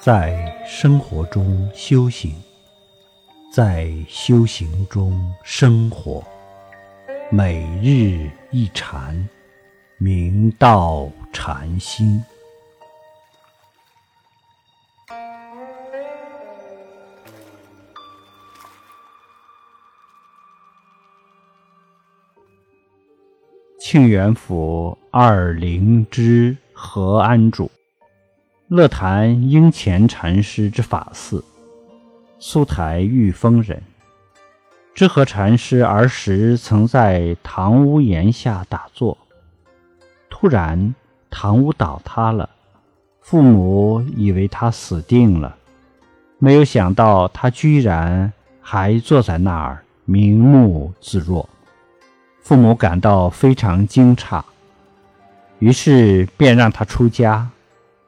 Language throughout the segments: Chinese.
在生活中修行，在修行中生活，每日一禅，明道禅心。庆元府二灵芝何安主，乐坛应前禅师之法寺，苏台玉峰人。知和禅师儿时曾在堂屋檐下打坐，突然堂屋倒塌了，父母以为他死定了，没有想到他居然还坐在那儿明目自若。父母感到非常惊诧，于是便让他出家，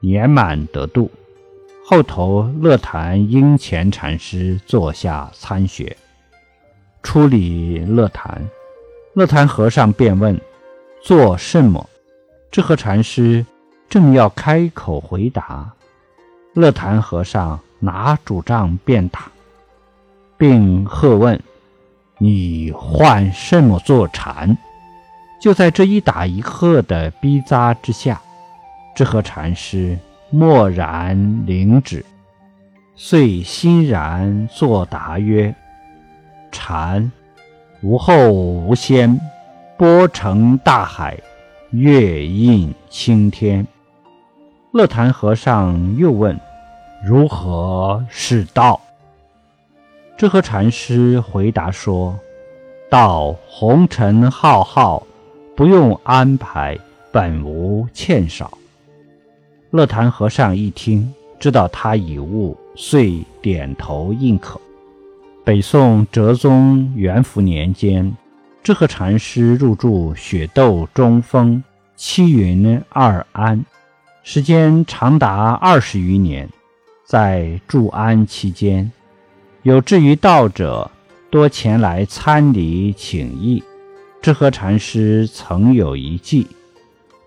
年满得度。后头乐坛应前禅师座下参学，初礼乐坛，乐坛和尚便问：“做甚么？”智和禅师正要开口回答，乐坛和尚拿拄杖便打，并喝问。你换什么坐禅？就在这一打一喝的逼扎之下，智和禅师默然领旨，遂欣然作答曰：“禅，无后无先，波成大海，月映青天。”乐坛和尚又问：“如何是道？”智和禅师回答说：“道红尘浩浩，不用安排，本无欠少。”乐坛和尚一听，知道他已悟，遂点头应可。北宋哲宗元符年间，智和禅师入住雪窦中峰七云二庵，时间长达二十余年。在住庵期间，有志于道者多前来参礼请益。智和禅师曾有一记，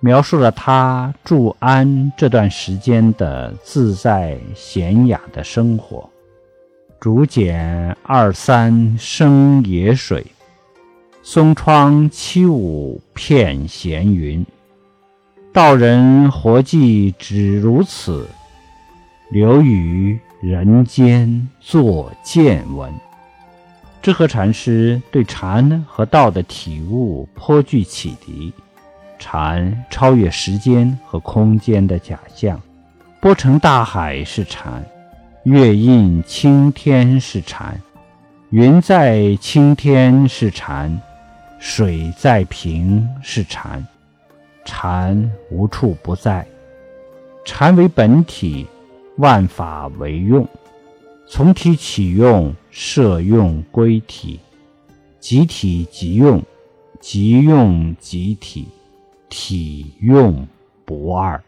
描述了他住安这段时间的自在闲雅的生活。竹简二三生野水，松窗七五片闲云。道人活计只如此，留于。人间作见闻，智和禅师对禅和道的体悟颇具启迪。禅超越时间和空间的假象，波成大海是禅，月映青天是禅，云在青天是禅，水在平是禅，禅无处不在，禅为本体。万法为用，从体起用，摄用归体，即体即用，即用即体，体用不二。